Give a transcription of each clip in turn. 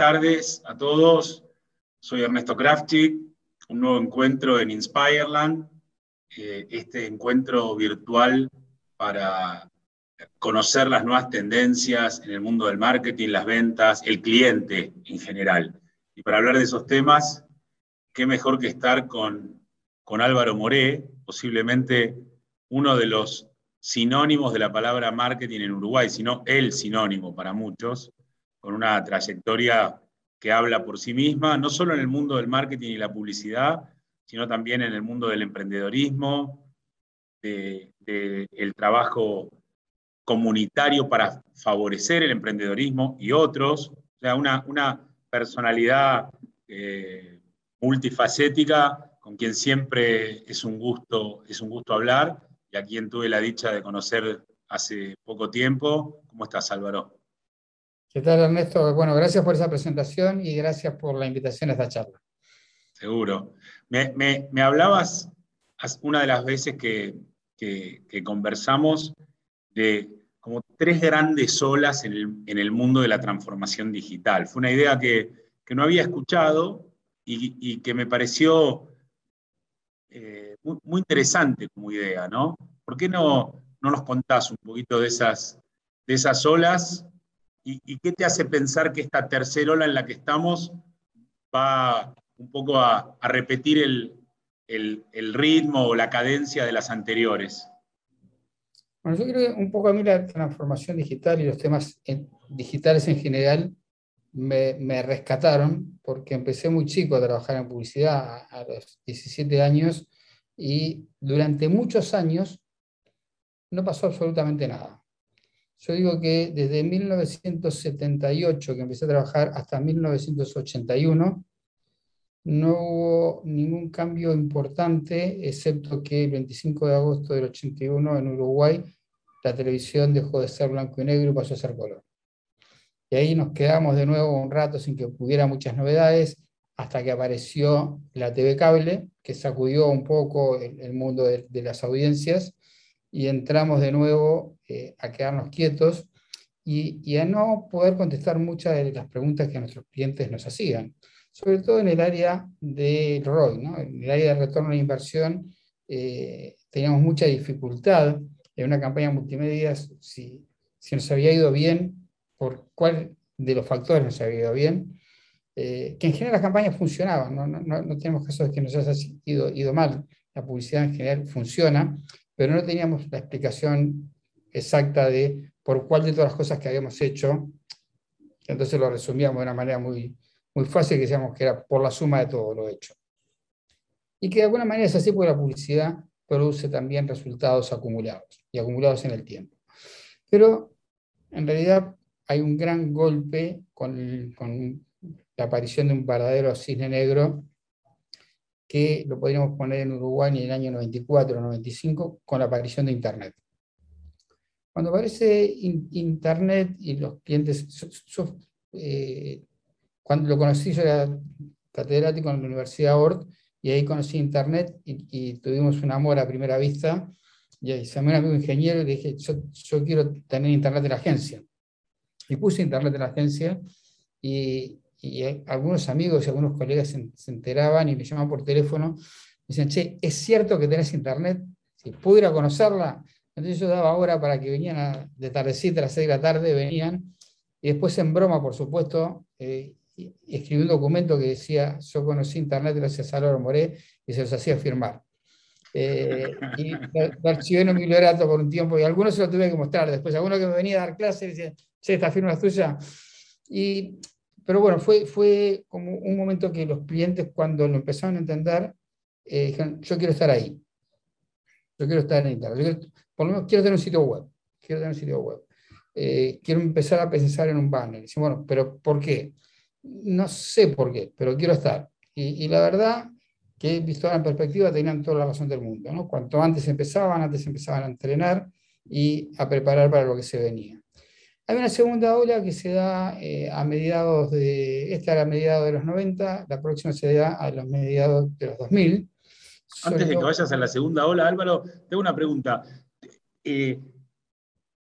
tardes a todos. Soy Ernesto Krafchik, un nuevo encuentro en Inspireland, eh, este encuentro virtual para conocer las nuevas tendencias en el mundo del marketing, las ventas, el cliente en general. Y para hablar de esos temas, qué mejor que estar con, con Álvaro Moré, posiblemente uno de los sinónimos de la palabra marketing en Uruguay, sino el sinónimo para muchos con una trayectoria que habla por sí misma, no solo en el mundo del marketing y la publicidad, sino también en el mundo del emprendedorismo, del trabajo comunitario para favorecer el emprendedorismo y otros. O sea, una, una personalidad eh, multifacética con quien siempre es un, gusto, es un gusto hablar y a quien tuve la dicha de conocer hace poco tiempo. ¿Cómo estás, Álvaro? ¿Qué tal, Ernesto? Bueno, gracias por esa presentación y gracias por la invitación a esta charla. Seguro. Me, hablabas una de las veces que, conversamos de como tres grandes olas en el, mundo de la transformación digital. Fue una idea que, no había escuchado y, que me pareció eh, muy, interesante como idea, ¿no? ¿Por qué no, no nos contás un poquito de esas, de esas olas ¿Y, qué te hace pensar que esta tercera ola en la que estamos va un poco a, repetir el, ritmo o la cadencia de las anteriores? Bueno, yo creo que un poco a mí la transformación digital y los temas digitales en general me, rescataron porque empecé muy chico a trabajar en publicidad a los 17 años y durante muchos años no pasó absolutamente nada. Yo digo que desde 1978 que empecé a trabajar hasta 1981, no hubo ningún cambio importante, excepto que el 25 de agosto del 81 en Uruguay la televisión dejó de ser blanco y negro y pasó a ser color. Y ahí nos quedamos de nuevo un rato sin que hubiera muchas novedades, hasta que apareció la TV cable, que sacudió un poco el, mundo de, de las audiencias, y entramos de nuevo eh, a quedarnos quietos y, a no poder contestar muchas de las preguntas que nuestros clientes nos hacían, sobre todo en el área de ROI, ¿no? en el área de retorno la inversión eh, teníamos mucha dificultad en una campaña multimedia si, si nos había ido bien, por cuál de los factores nos había ido bien, eh, que en general las campañas funcionaban, no, no, no, tenemos casos de que nos haya ido, ido mal, la publicidad en general funciona, pero no teníamos la explicación exacta de por cuál de todas las cosas que habíamos hecho, entonces lo resumíamos de una manera muy, muy fácil, que decíamos que era por la suma de todo lo hecho. Y que de alguna manera es así porque la publicidad produce también resultados acumulados y acumulados en el tiempo. Pero en realidad hay un gran golpe con, con la aparición de un verdadero cisne negro que lo podríamos poner en Uruguay en el año 94 o 95 con la aparición de Internet. Cuando aparece Internet y los clientes, eh, cuando lo conocí yo era catedrático en la Universidad Ort y ahí conocí Internet y, tuvimos un amor a primera vista y ahí se me un amigo ingeniero y le dije, yo, yo quiero tener Internet en la agencia. Y puse Internet en la agencia y, y algunos amigos y algunos colegas se, enteraban y me llamaban por teléfono, me decían, che, ¿es cierto que tenés internet? Si pudiera conocerla, entonces yo daba hora para que venían de tardecita a las 6 de la tarde, venían, y después en broma, por supuesto, eh, escribí un documento que decía, yo conocí internet gracias a Álvaro Moré, y se los hacía firmar. Eh, y lo archivé en un bibliorato por un tiempo, y algunos se lo tuve que mostrar después, algunos que me venía a dar clases, decían, che, esta firma es tuya. Y pero bueno, fue, fue como un momento que los clientes cuando lo empezaron a entender, eh, dijeron, yo quiero estar ahí. Yo quiero estar en Internet. Por lo menos quiero tener un sitio web. Quiero tener un sitio web. Eh, quiero empezar a pensar en un banner. Dice, bueno, pero ¿por qué? No sé por qué, pero quiero estar. Y, la verdad que visto ahora en perspectiva tenían toda la razón del mundo. ¿no? Cuanto antes empezaban, antes empezaban a entrenar y a preparar para lo que se venía. Hay una segunda ola que se da eh, a mediados de, esta era a mediados de los 90, la próxima se da a los mediados de los 2000. Antes de que vayas a la segunda ola, Álvaro, tengo una pregunta. Eh,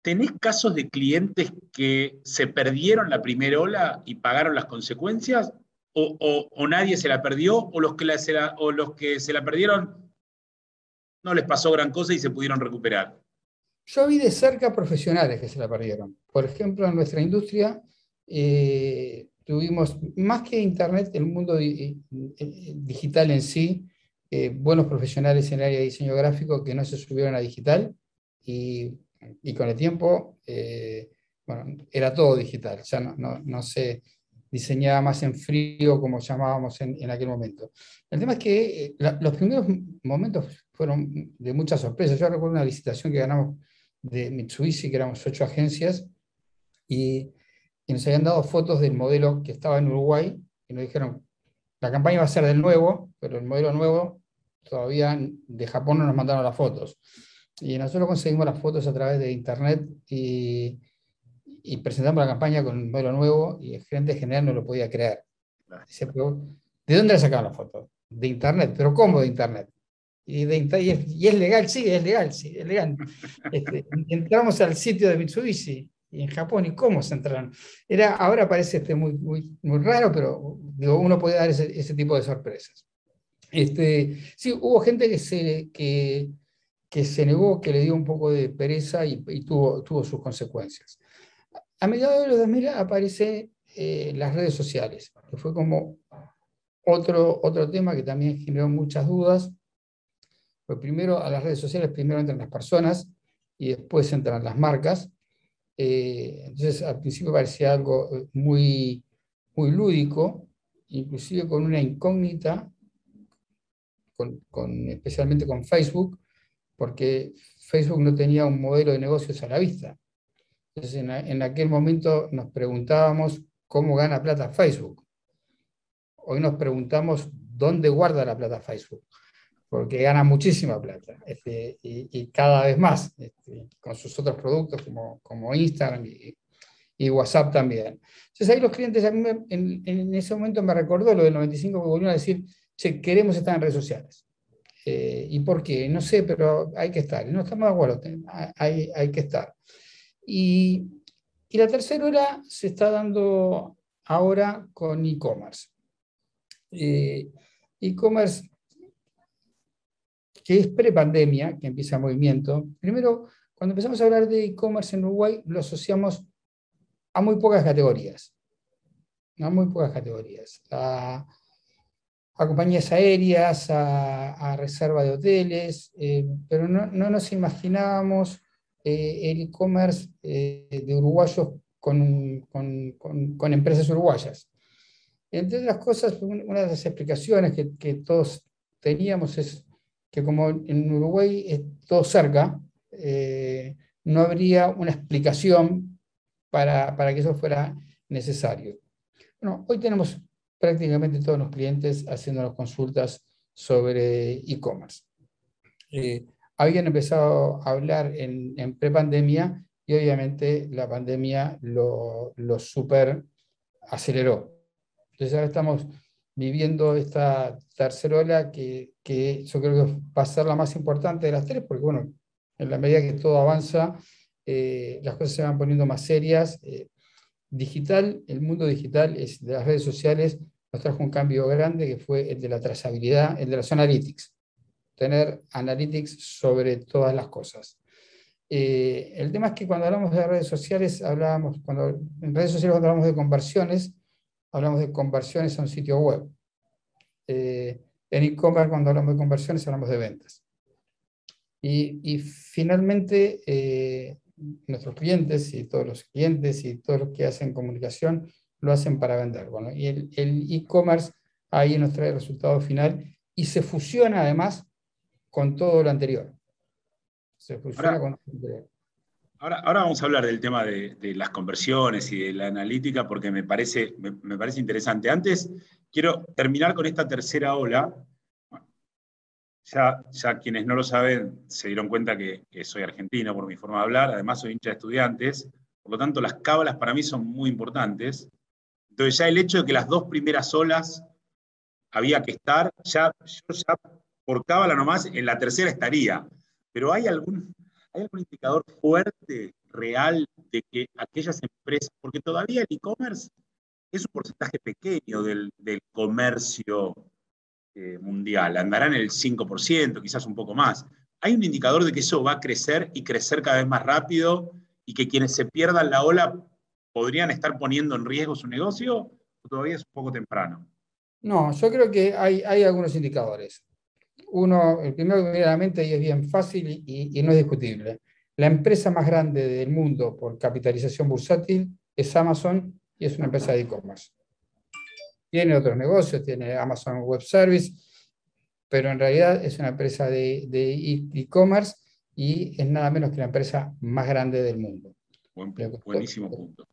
¿tenés casos de clientes que se perdieron la primera ola y pagaron las consecuencias? ¿O, nadie se la perdió? ¿O los, que o los que se la perdieron no les pasó gran cosa y se pudieron recuperar? Yo vi de cerca profesionales que se la perdieron. Por ejemplo, en nuestra industria eh, tuvimos, más que Internet, el mundo eh, eh, digital en sí, buenos profesionales en el área de diseño gráfico que no se subieron a digital y, con el tiempo, bueno, era todo digital, ya no, no, se diseñaba más en frío como llamábamos en, en aquel momento. El tema es que los primeros momentos fueron de muchas sorpresas. Yo recuerdo una licitación que ganamos de Mitsubishi, que éramos ocho agencias, y, nos habían dado fotos del modelo que estaba en Uruguay, y nos dijeron, la campaña va a ser del nuevo, pero el modelo nuevo todavía de Japón no nos mandaron las fotos. Y nosotros conseguimos las fotos a través de internet y, presentamos la campaña con el modelo nuevo y el gerente general no lo podía creer. ¿de dónde le sacaron las fotos? De internet, pero ¿cómo de internet? Y, es, legal, sí, es legal, sí, es legal. Este, entramos al sitio de Mitsubishi en Japón y cómo se entraron. Era, ahora parece este muy, muy, muy raro, pero digo, uno puede dar ese, ese, tipo de sorpresas. Este, sí, hubo gente que se, que, que se negó, que le dio un poco de pereza y, tuvo, tuvo sus consecuencias. A mediados de los 2000 aparece eh, las redes sociales, que fue como otro, otro tema que también generó muchas dudas pues primero a las redes sociales, primero entran las personas y después entran las marcas. Eh, entonces al principio parecía algo muy, muy lúdico, inclusive con una incógnita, con, especialmente con Facebook, porque Facebook no tenía un modelo de negocios a la vista. Entonces en, en aquel momento nos preguntábamos cómo gana plata Facebook. Hoy nos preguntamos dónde guarda la plata Facebook porque gana muchísima plata este, y, cada vez más este, con sus otros productos como, como Instagram y, WhatsApp también. Entonces ahí los clientes, a mí en, ese momento me recordó lo del 95 que volvieron a decir, che, queremos estar en redes sociales. Eh, ¿Y por qué? No sé, pero hay que estar. No estamos de acuerdo, hay, hay que estar. Y, y la tercera hora se está dando ahora con e-commerce. Eh, e-commerce que es prepandemia, que empieza el movimiento. Primero, cuando empezamos a hablar de e-commerce en Uruguay, lo asociamos a muy pocas categorías. A muy pocas categorías. A, compañías aéreas, a, reserva de hoteles, eh, pero no, nos imaginábamos eh, el e-commerce eh, de uruguayos con, empresas uruguayas. Entre otras cosas, una de las explicaciones que, todos teníamos es que como en Uruguay es todo cerca, no habría una explicación para, para, que eso fuera necesario. Bueno, hoy tenemos prácticamente todos los clientes haciéndonos consultas sobre e-commerce. Eh, habían empezado a hablar en, en prepandemia y obviamente la pandemia lo, lo super aceleró. Entonces ahora estamos viviendo esta tercera ola que, que, yo creo que va a ser la más importante de las tres, porque bueno, en la medida que todo avanza, eh, las cosas se van poniendo más serias. Eh, digital, el mundo digital es, de las redes sociales nos trajo un cambio grande que fue el de la trazabilidad, el de los analytics, tener analytics sobre todas las cosas. Eh, el tema es que cuando hablamos de redes sociales, hablábamos, cuando en redes sociales cuando hablamos de conversiones, hablamos de conversiones a un sitio web. Eh, en e-commerce, cuando hablamos de conversiones, hablamos de ventas. Y, finalmente, eh, nuestros clientes y todos los clientes y todos los que hacen comunicación lo hacen para vender. Bueno, y el e-commerce ahí nos trae el resultado final y se fusiona además con todo lo anterior. Se fusiona con todo lo anterior. Ahora, vamos a hablar del tema de, las conversiones y de la analítica porque me parece, me, parece interesante. Antes, quiero terminar con esta tercera ola. Ya, quienes no lo saben se dieron cuenta que, soy argentino por mi forma de hablar, además soy hincha de estudiantes, por lo tanto las cábalas para mí son muy importantes. Entonces ya el hecho de que las dos primeras olas había que estar, ya, yo ya por cábala nomás en la tercera estaría, pero hay algún, ¿Hay algún indicador fuerte, real de que aquellas empresas, porque todavía el e-commerce es un porcentaje pequeño del, comercio eh, mundial, andará en el 5%, quizás un poco más. ¿Hay un indicador de que eso va a crecer y crecer cada vez más rápido y que quienes se pierdan la ola podrían estar poniendo en riesgo su negocio o todavía es un poco temprano? No, yo creo que hay, hay algunos indicadores. Uno, el primero que viene a la mente y es bien fácil y, y no es discutible. La empresa más grande del mundo por capitalización bursátil es Amazon y es una empresa de e-commerce. Tiene otros negocios, tiene Amazon Web Service, pero en realidad es una empresa de e-commerce y es nada menos que la empresa más grande del mundo. buenísimo punto.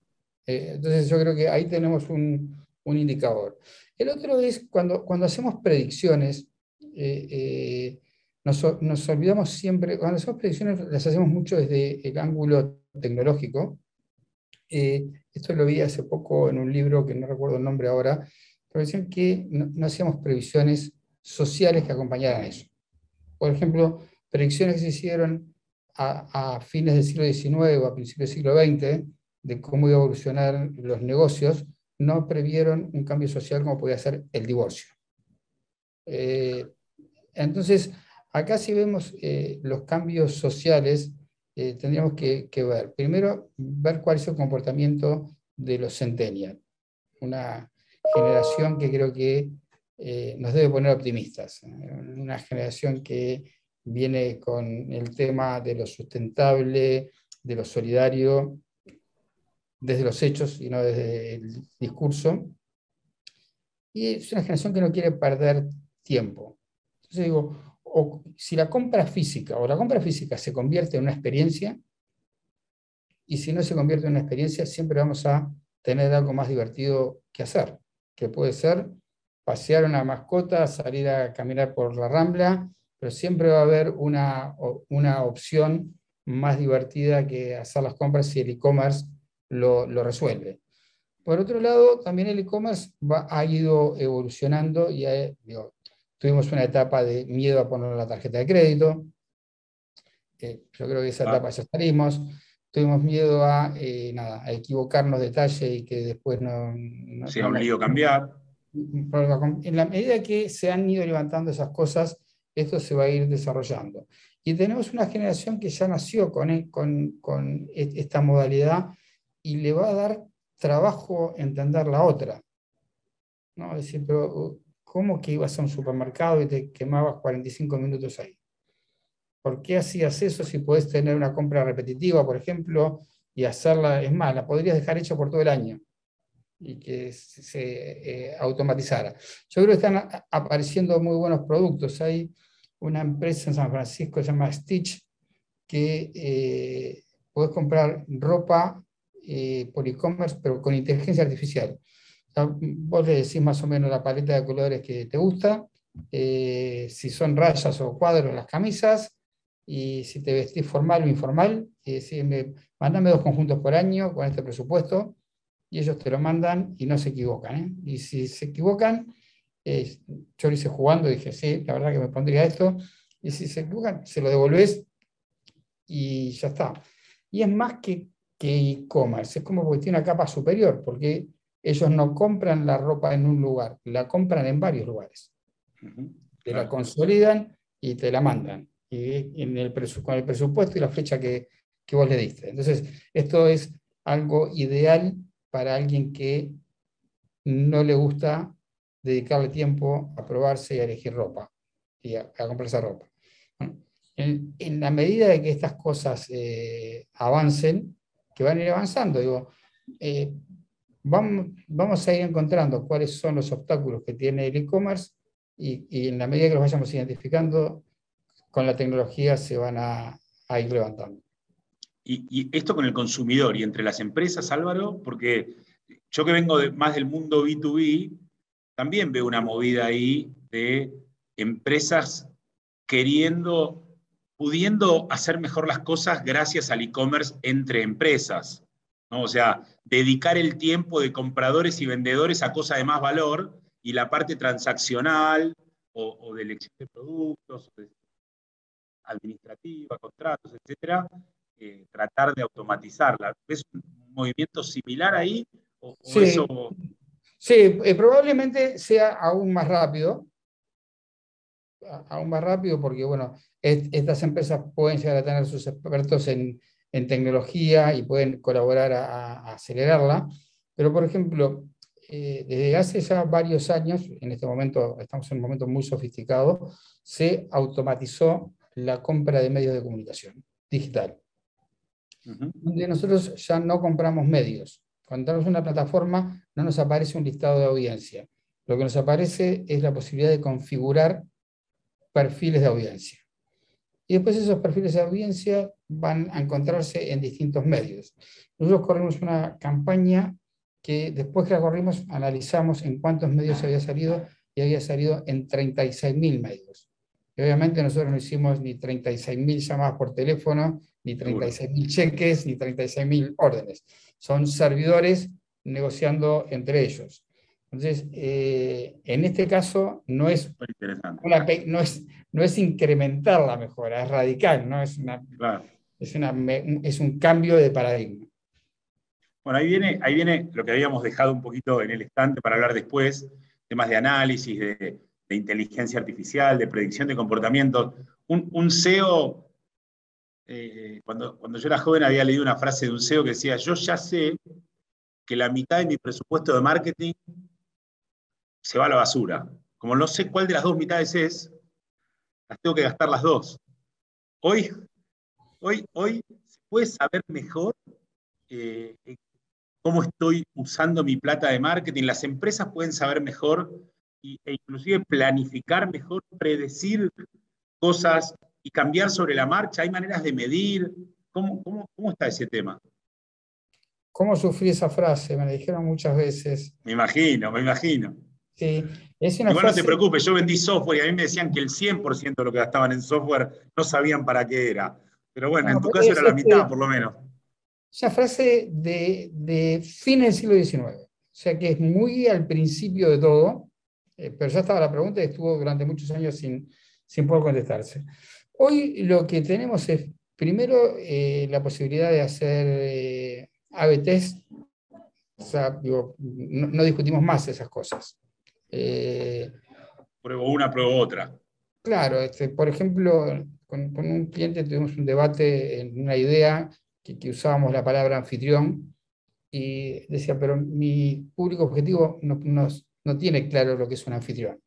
Eh, entonces yo creo que ahí tenemos un, un indicador. El otro es cuando, cuando hacemos predicciones, eh, eh, nos, nos, olvidamos siempre, cuando hacemos predicciones las hacemos mucho desde el ángulo tecnológico. Esto lo vi hace poco en un libro que no recuerdo el nombre ahora, pero decían que no, no hacíamos previsiones sociales que acompañaran eso. Por ejemplo, predicciones que se hicieron a, a, fines del siglo XIX o a principios del siglo XX de cómo iba a evolucionar los negocios, no previeron un cambio social como podía ser el divorcio. Eh, entonces, acá si vemos eh, los cambios sociales, eh, tendríamos que, que, ver, primero, ver cuál es el comportamiento de los centennials, una generación que creo que nos debe poner optimistas, una generación que viene con el tema de lo sustentable, de lo solidario, desde los hechos y no desde el discurso. Y es una generación que no quiere perder tiempo. Entonces digo, o, si la compra física o la compra física se convierte en una experiencia, y si no se convierte en una experiencia, siempre vamos a tener algo más divertido que hacer, que puede ser pasear una mascota, salir a caminar por la rambla, pero siempre va a haber una, una opción más divertida que hacer las compras si el e-commerce lo, resuelve. Por otro lado, también el e-commerce ha ido evolucionando y tuvimos una etapa de miedo a poner la tarjeta de crédito. yo creo que esa ah. etapa ya salimos. Tuvimos miedo a, eh, nada, a equivocarnos de detalle y que después no... no sea un lío cambiar. En la medida que se han ido levantando esas cosas, esto se va a ir desarrollando. Y tenemos una generación que ya nació con, con, con esta modalidad y le va a dar trabajo entender la otra. ¿no? Es decir, pero ¿cómo que ibas a un supermercado y te quemabas 45 minutos ahí? ¿Por qué hacías eso si puedes tener una compra repetitiva, por ejemplo, y hacerla, es más, la podrías dejar hecha por todo el año y que se eh, automatizara? Yo creo que están apareciendo muy buenos productos. Hay una empresa en San Francisco que se llama Stitch que eh, puedes comprar ropa eh, por e-commerce, pero con inteligencia artificial. Vos le decís más o menos la paleta de colores que te gusta, eh, si son rayas o cuadros las camisas, y si te vestís formal o informal, y decirme, mándame dos conjuntos por año con este presupuesto, y ellos te lo mandan y no se equivocan. ¿eh? Y si se equivocan, yo lo hice jugando, dije, sí, la verdad que me pondría esto, y si se equivocan, se lo devolvés y ya está. Y es más que que e-commerce. Es como porque tiene una capa superior, porque ellos no compran la ropa en un lugar, la compran en varios lugares. Te la consolidan y te la mandan. Y en el con el presupuesto y la fecha que, que vos le diste. Entonces, esto es algo ideal para alguien que no le gusta dedicarle tiempo a probarse y a elegir ropa y a, comprar esa ropa. En, en, la medida de que estas cosas eh, avancen, que van a ir avanzando. Digo, eh, vamos, a ir encontrando cuáles son los obstáculos que tiene el e-commerce y, en la medida que los vayamos identificando, con la tecnología se van a, ir levantando. Y, esto con el consumidor y entre las empresas, Álvaro, porque yo que vengo más del mundo B2B, también veo una movida ahí de empresas queriendo pudiendo hacer mejor las cosas gracias al e-commerce entre empresas. ¿No? O sea, dedicar el tiempo de compradores y vendedores a cosas de más valor y la parte transaccional o, de elección de productos, administrativa, contratos, etcétera, eh, tratar de automatizarla. ¿Ves un movimiento similar ahí? sí, sí eh, probablemente sea aún más rápido, aún más rápido porque, bueno, estas empresas pueden llegar a tener sus expertos en, tecnología y pueden colaborar a, acelerarla, pero, por ejemplo, eh, desde hace ya varios años, en este momento estamos en un momento muy sofisticado, se automatizó la compra de medios de comunicación digital. Donde nosotros ya no compramos medios. Cuando entramos en una plataforma no nos aparece un listado de audiencia. Lo que nos aparece es la posibilidad de configurar perfiles de audiencia. Y después esos perfiles de audiencia van a encontrarse en distintos medios. Nosotros corrimos una campaña que después que la corrimos analizamos en cuántos medios había salido y había salido en 36.000 medios. Y obviamente nosotros no hicimos ni 36.000 llamadas por teléfono, ni 36.000 cheques, ni 36.000 órdenes. Son servidores negociando entre ellos. Entonces, eh, en este caso no es, no, es, no es incrementar la mejora, es radical, ¿no? es, una, es, una, es un cambio de paradigma. Bueno, ahí viene, ahí viene lo que habíamos dejado un poquito en el estante para hablar después, temas de análisis, de, inteligencia artificial, de predicción de comportamiento. Un, un CEO, eh, cuando, cuando yo era joven había leído una frase de un CEO que decía, yo ya sé que la mitad de mi presupuesto de marketing se va a la basura. Como no sé cuál de las dos mitades es, las tengo que gastar las dos. Hoy, hoy, hoy se puede saber mejor eh, cómo estoy usando mi plata de marketing. Las empresas pueden saber mejor e inclusive planificar mejor, predecir cosas y cambiar sobre la marcha. Hay maneras de medir. ¿Cómo, cómo está ese tema? ¿Cómo sufrí esa frase? Me la dijeron muchas veces. Me imagino, me imagino. Sí, es una Igual no te preocupes, yo vendí software y a mí me decían que el 100% de lo que gastaban en software no sabían para qué era. Pero bueno, en tu caso era la mitad por lo menos. Esa frase de, de fin del siglo XIX, o sea que es muy al principio de todo, eh, pero ya estaba la pregunta y estuvo durante muchos años sin, sin poder contestarse. Hoy lo que tenemos es, primero, eh, la posibilidad de hacer eh, o sea, no discutimos más esas cosas. Eh, pruebo una, pruebo otra. Claro, este, por ejemplo, con, un cliente tuvimos un debate en una idea que, usábamos la palabra anfitrión y decía, pero mi público objetivo no, tiene claro lo que es un anfitrión.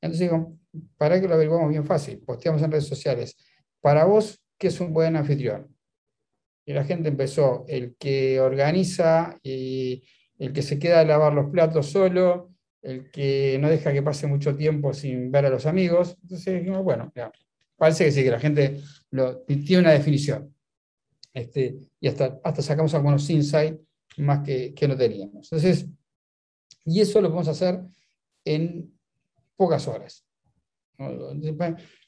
Entonces digo, para que lo averiguamos bien fácil, posteamos en redes sociales, para vos, ¿qué es un buen anfitrión? Y la gente empezó, el que organiza y el que se queda a lavar los platos solo, el que no deja que pase mucho tiempo sin ver a los amigos. Entonces dijimos, bueno, parece que sí, que la gente lo, tiene una definición. Este, y hasta, hasta sacamos algunos insights más que, que no teníamos. Entonces, y eso lo podemos hacer en pocas horas.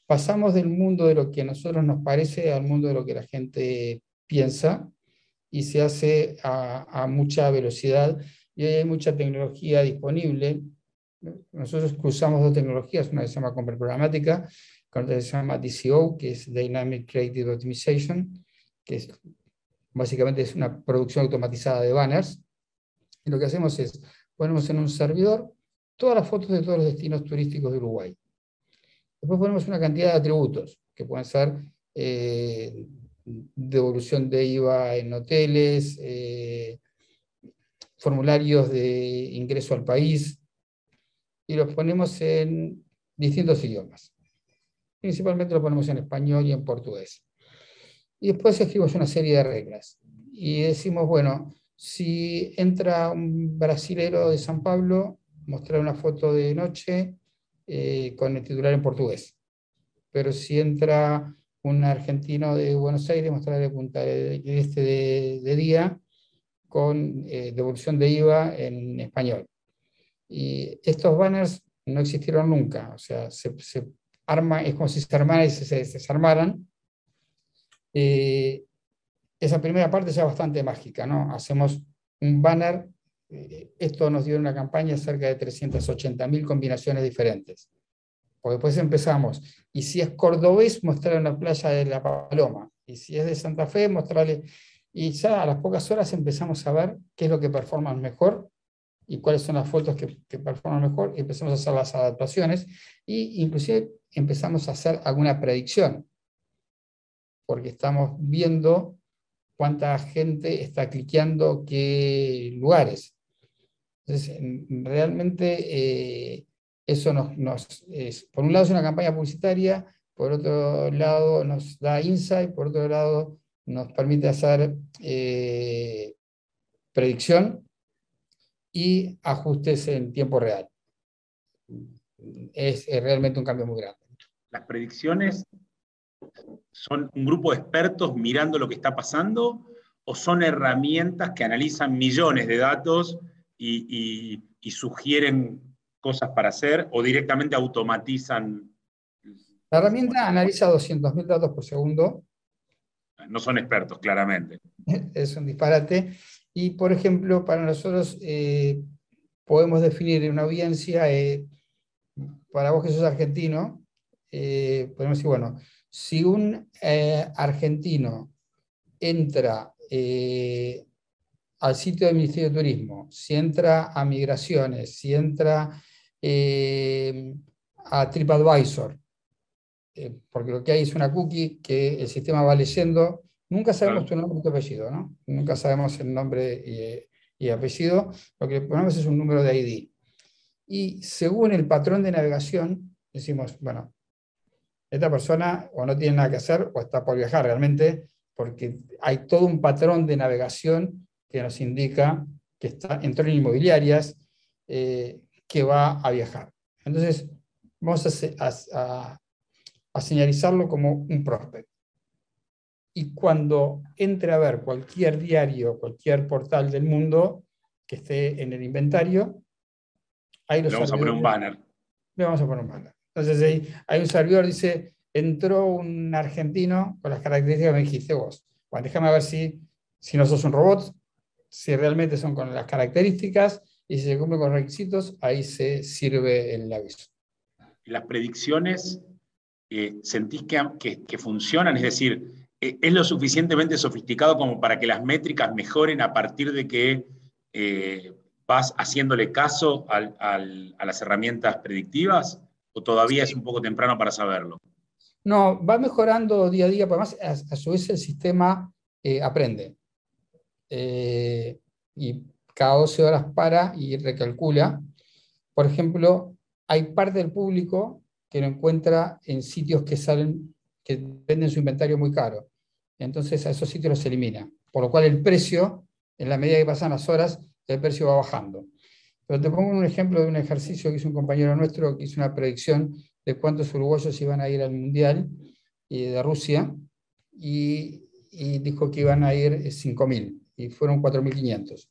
Pasamos del mundo de lo que a nosotros nos parece al mundo de lo que la gente piensa y se hace a, a mucha velocidad y hay mucha tecnología disponible. Nosotros usamos dos tecnologías, una que se llama Compra Programática, se llama DCO, que es Dynamic Creative Optimization, que es, básicamente es una producción automatizada de banners. Y lo que hacemos es, ponemos en un servidor todas las fotos de todos los destinos turísticos de Uruguay. Después ponemos una cantidad de atributos, que pueden ser eh, devolución de IVA en hoteles, eh, formularios de ingreso al país y los ponemos en distintos idiomas. Principalmente lo ponemos en español y en portugués. Y después escribimos una serie de reglas. Y decimos, bueno, si entra un brasilero de San Pablo, mostrar una foto de noche eh, con el titular en portugués. Pero si entra un argentino de Buenos Aires, mostrar el punta de, este de día con eh, devolución de IVA en español. Y estos banners no existieron nunca, o sea, se, arma, es como si se armaran y se, desarmaran. Eh, esa primera parte ya bastante mágica, ¿no? Hacemos un banner, eh, esto nos dio una campaña cerca de 380.000 combinaciones diferentes. Porque después empezamos, y si es cordobés, mostrar en la playa de La Paloma, Y si es de Santa Fe, mostrarle. Y ya a las pocas horas empezamos a ver qué es lo que performa mejor y cuáles son las fotos que, que performan mejor empezamos a hacer las adaptaciones e inclusive empezamos a hacer alguna predicción porque estamos viendo cuánta gente está cliqueando qué lugares. Entonces, realmente eh, eso nos, nos por un lado es una campaña publicitaria, por otro lado nos da insight, por otro lado nos permite hacer eh, predicción y ajustes en tiempo real. Es, es, realmente un cambio muy grande. Las predicciones son un grupo de expertos mirando lo que está pasando o son herramientas que analizan millones de datos y, sugieren cosas para hacer o directamente automatizan? La herramienta analiza 200.000 datos por segundo. No son expertos, claramente. Es un disparate. Y, por ejemplo, para nosotros eh, podemos definir una audiencia, eh, para vos que sos argentino, eh, podemos decir, bueno, si un argentino entra al sitio del Ministerio de Turismo, si entra a Migraciones, si entra a TripAdvisor, porque lo que hay es una cookie que el sistema va leyendo, nunca sabemos tu nombre y tu apellido, ¿no? Nunca sabemos el nombre y, apellido, lo que ponemos es un número de ID. Y según el patrón de navegación, decimos, bueno, esta persona o no tiene nada que hacer o está por viajar realmente, porque hay todo un patrón de navegación que nos indica que está, entró en inmobiliarias, eh, que va a viajar. Entonces, vamos a, a, señalizarlo como un prospect. Y cuando entre a ver cualquier diario, cualquier portal del mundo que esté en el inventario, ahí Le vamos a poner un banner. Le vamos a poner un banner. Entonces ahí hay un servidor dice, entró un argentino con las características que me dijiste vos. Bueno, déjame ver si, si no sos un robot, si realmente son con las características y si se cumplen con los requisitos, ahí se sirve el aviso. ¿Las predicciones eh, sentís que, que, funcionan? Es decir, ¿es lo suficientemente sofisticado como para que las métricas mejoren a partir de que eh, vas haciéndole caso a las herramientas predictivas? ¿O todavía es un poco temprano para saberlo? No, va mejorando día a día, además a, a su vez el sistema aprende. Eh, y cada 12 horas para y recalcula. Por ejemplo, hay parte del público que lo encuentra en sitios que salen, que venden su inventario muy caro. Entonces a esos sitios los elimina. Por lo cual el precio, en la medida que pasan las horas, el precio va bajando. Pero te pongo un ejemplo de un ejercicio que hizo un compañero nuestro que hizo una predicción de cuántos uruguayos iban a ir al Mundial de Rusia y, dijo que iban a ir 5.000 y fueron 4.500. Después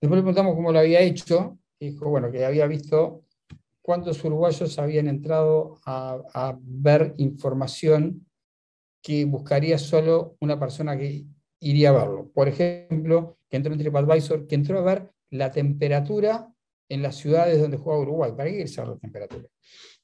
le preguntamos cómo lo había hecho, y dijo, bueno, que había visto cuántos uruguayos habían entrado a, ver información que buscaría solo una persona que iría a verlo. Por ejemplo, que entró en TripAdvisor, que entró a ver la temperatura en las ciudades donde juega Uruguay. ¿Para qué ir a la temperatura?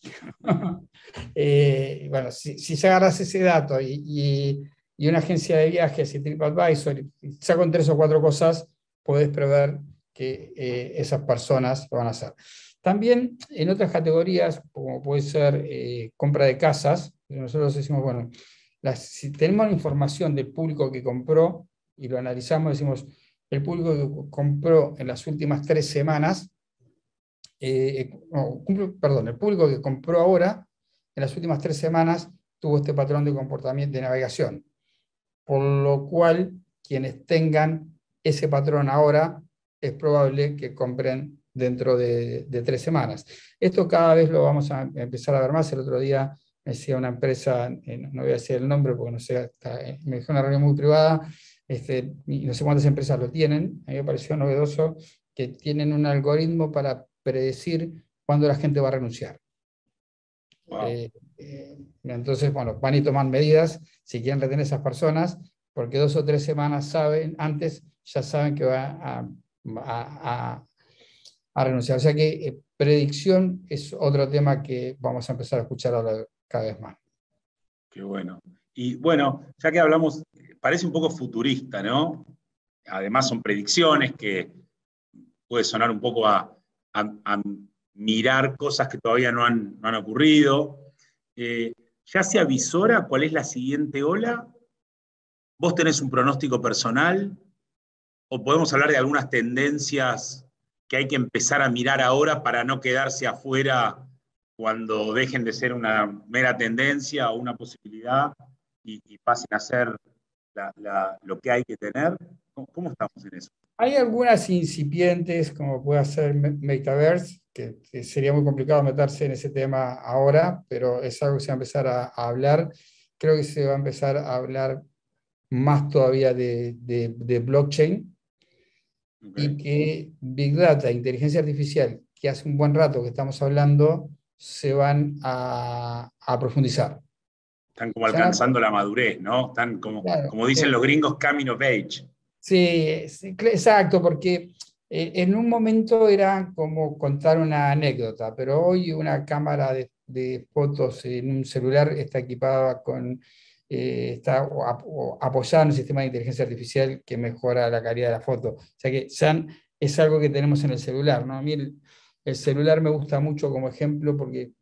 Eh, bueno, si, si se agarras ese dato y, una agencia de viajes y TripAdvisor, ya con tres o cuatro cosas, puedes prever que eh, esas personas lo van a hacer. También en otras categorías, como puede ser eh, compra de casas, nosotros decimos, bueno, si tenemos la información del público que compró y lo analizamos, decimos, el público que compró en las últimas tres semanas, eh, perdón, el público que compró ahora, en las últimas tres semanas, tuvo este patrón de comportamiento de navegación por lo cual quienes tengan ese patrón ahora es probable que compren dentro de, tres semanas. Esto cada vez lo vamos a empezar a ver más. El otro día decía una empresa, eh, no voy a decir el nombre porque no sé, eh, me dijo una reunión muy privada, este, y no sé cuántas empresas lo tienen, a mí me pareció novedoso que tienen un algoritmo para predecir cuándo la gente va a renunciar. Eh, entonces, bueno, van y toman medidas si quieren retener a esas personas, porque dos o tres semanas saben, antes ya saben que va a, renunciar. O sea que predicción es otro tema que vamos a empezar a escuchar ahora cada vez más. Qué bueno. Y bueno, ya que hablamos, parece un poco futurista, ¿no? Además son predicciones que puede sonar un poco a, mirar cosas que todavía no han, ocurrido. Eh, ¿Ya se avisora cuál es la siguiente ola? ¿Vos tenés un pronóstico personal? ¿O podemos hablar de algunas tendencias que hay que empezar a mirar ahora para no quedarse afuera cuando dejen de ser una mera tendencia o una posibilidad y, pasen a ser lo que hay que tener? ¿Cómo, estamos en eso? Hay algunas incipientes, como puede ser Metaverse, que, sería muy complicado meterse en ese tema ahora, pero es algo que se va a empezar a, hablar. Creo que se va a empezar a hablar más todavía de, de, blockchain y que Big Data, inteligencia artificial, que hace un buen rato que estamos hablando, se van a, a profundizar. Están como alcanzando la madurez, ¿no? Están como, como dicen los gringos, camino of age. Sí, exacto, porque eh, en un momento era como contar una anécdota, pero hoy una cámara de, fotos en un celular está equipada con, eh, está apoyada en un sistema de inteligencia artificial que mejora la calidad de la foto. O sea que ya es algo que tenemos en el celular. ¿no? A mí el, celular me gusta mucho como ejemplo porque,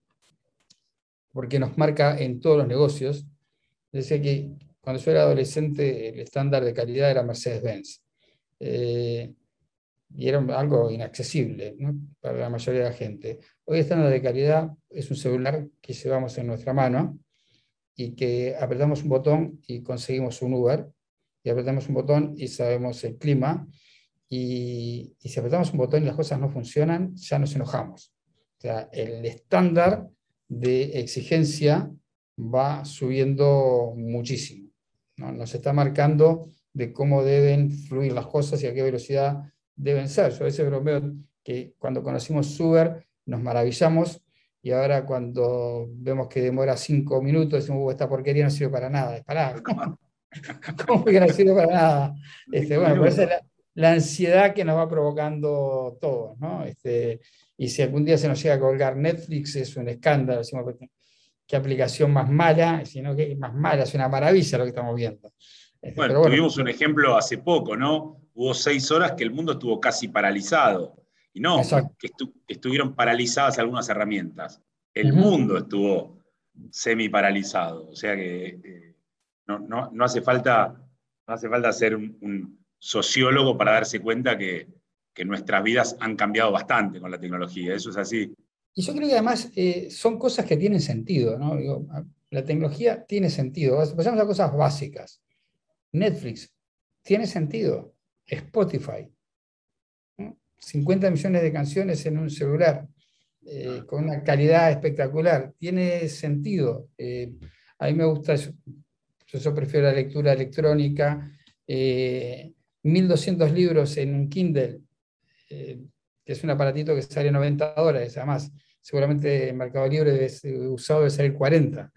porque nos marca en todos los negocios. Decía que cuando yo era adolescente, el estándar de calidad era Mercedes-Benz. Eh, y era algo inaccesible para la mayoría de la gente. Hoy el estándar de calidad es un celular que llevamos en nuestra mano y que apretamos un botón y conseguimos un Uber, y apretamos un botón y sabemos el clima, y, y si apretamos un botón y las cosas no funcionan, ya nos enojamos. O sea, el estándar de exigencia va subiendo muchísimo. Nos está marcando de cómo deben fluir las cosas y a qué velocidad deben ser. Yo a veces bromeo que cuando conocimos Uber nos maravillamos y ahora cuando vemos que demora cinco minutos decimos, esta porquería no sirve para nada. Para, ¿cómo, ¿Cómo que no sirve para nada? Este, bueno, pues esa es la, ansiedad que nos va provocando todo. ¿no? Este, y si algún día se nos llega a colgar Netflix es un escándalo. Decimos, qué aplicación más mala, sino que más mala, es una maravilla lo que estamos viendo. Este, bueno, tuvimos un ejemplo hace poco, ¿no? Hubo seis horas que el mundo estuvo casi paralizado. Y no, que estuvieron paralizadas algunas herramientas. El mundo estuvo semi paralizado. O sea que eh, no, hace falta, no hace falta ser un, sociólogo para darse cuenta que, que nuestras vidas han cambiado bastante con la tecnología. Eso es así. Y yo creo que además eh, son cosas que tienen sentido, ¿no? la tecnología tiene sentido. Pasamos a cosas básicas. Netflix tiene sentido. Spotify. 50 millones de canciones en un celular eh, con una calidad espectacular. Tiene sentido. Eh, a mí me gusta, yo, yo prefiero la lectura electrónica. 1200 libros en un Kindle, que es un aparatito que sale 90 dólares, además seguramente en Mercado Libre usado de salir 40.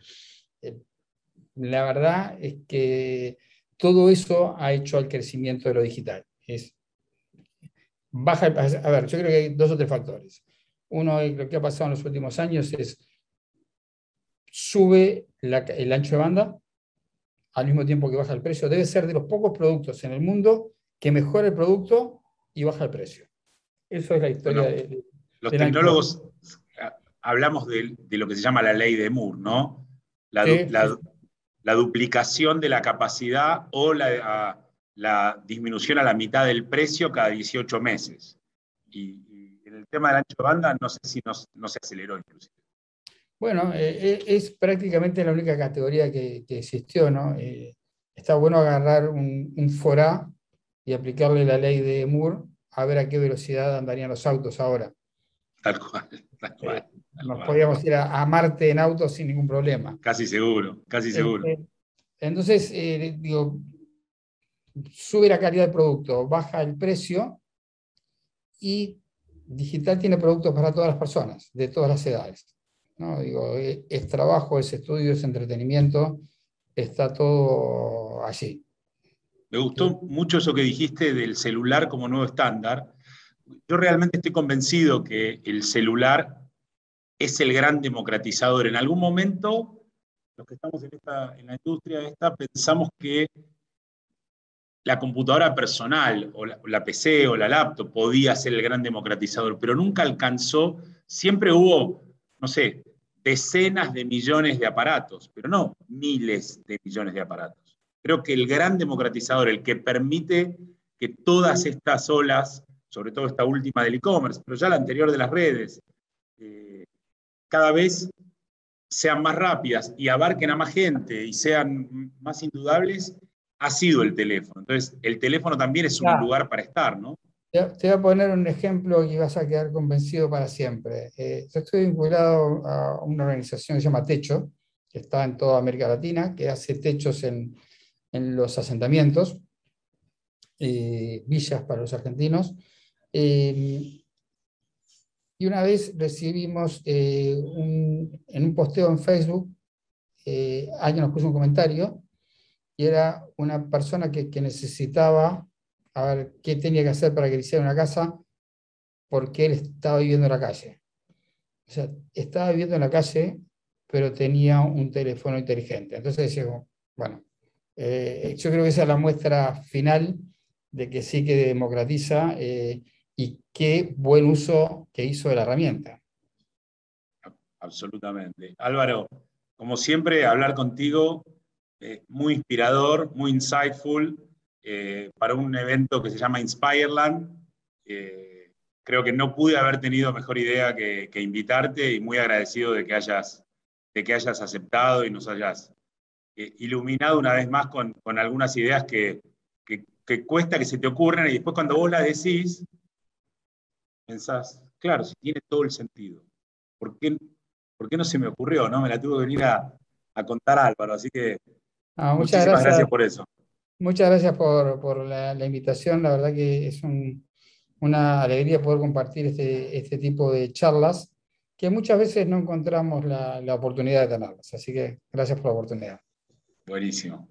Eh, la verdad es que todo eso ha hecho al crecimiento de lo digital. Es, baja, a ver, yo creo que hay dos o tres factores. Uno, lo que ha pasado en los últimos años es sube el ancho de banda al mismo tiempo que baja el precio. Debe ser de los pocos productos en el mundo que mejora el producto y baja el precio. Eso es la historia de, Los tecnólogos hablamos de, lo que se llama la ley de Moore, ¿no? La, duplicación de la capacidad o la, disminución a la mitad del precio cada 18 meses. Y, en el tema del ancho de banda, no sé si no, se aceleró inclusive. Bueno, eh, eh, es prácticamente la única categoría que, existió, ¿no? Eh, está bueno agarrar un, un forá y aplicarle la ley de Moore a ver a qué velocidad andarían los autos ahora. Tal cual, tal cual. Nos podíamos ir a, Marte en auto sin ningún problema. Casi seguro, casi seguro. Este, entonces, eh, digo, sube la calidad del producto, baja el precio y digital tiene productos para todas las personas, de todas las edades. ¿no? Digo, e, es, trabajo, es estudio, es entretenimiento, está todo allí. Me gustó mucho eso que dijiste del celular como nuevo estándar. Yo realmente estoy convencido que el celular es el gran democratizador. En algún momento los que estamos en, en la industria esta, pensamos que la computadora personal o la, PC o la laptop podía ser el gran democratizador, pero nunca alcanzó, siempre hubo, no sé, decenas de millones de aparatos, pero no miles de millones de aparatos. Creo que el gran democratizador, el que permite que todas estas olas, sobre todo esta última del e-commerce, pero ya la anterior de las redes, eh, cada vez sean más rápidas y abarquen a más gente y sean más indudables, ha sido el teléfono. Entonces, el teléfono también es un lugar para estar, ¿no? Te voy a poner un ejemplo y vas a quedar convencido para siempre. Eh, yo estoy vinculado a una organización que se llama Techo, que está en toda América Latina, que hace techos en, en los asentamientos, eh, villas para los argentinos. Eh, y una vez recibimos un, en un posteo en Facebook, alguien nos puso un comentario y era una persona que, necesitaba a ver qué tenía que hacer para que le hiciera una casa, porque él estaba viviendo en la calle. O sea, estaba viviendo en la calle, pero tenía un teléfono inteligente. Entonces decía, bueno, eh, yo creo que esa es la muestra final de que sí que democratiza eh, y qué buen uso que hizo de la herramienta. Absolutamente. Álvaro, como siempre, hablar contigo eh, muy inspirador, muy insightful eh, para un evento que se llama Inspireland. Creo que no pude haber tenido mejor idea que, invitarte y muy agradecido de que hayas, de que hayas aceptado y nos hayas iluminado una vez más con, algunas ideas que, que, cuesta que se te ocurran y después cuando vos las decís, pensás, claro, si tiene todo el sentido. ¿Por qué, ¿Por qué no se me ocurrió? No? Me la tuve que venir a, a contar Álvaro, así que Ah, muchas gracias, por eso. Muchas gracias por, la, invitación. La verdad que es una alegría poder compartir este, este, tipo de charlas que muchas veces no encontramos la, la oportunidad de tenerlas. Así que gracias por la oportunidad. Buenísimo.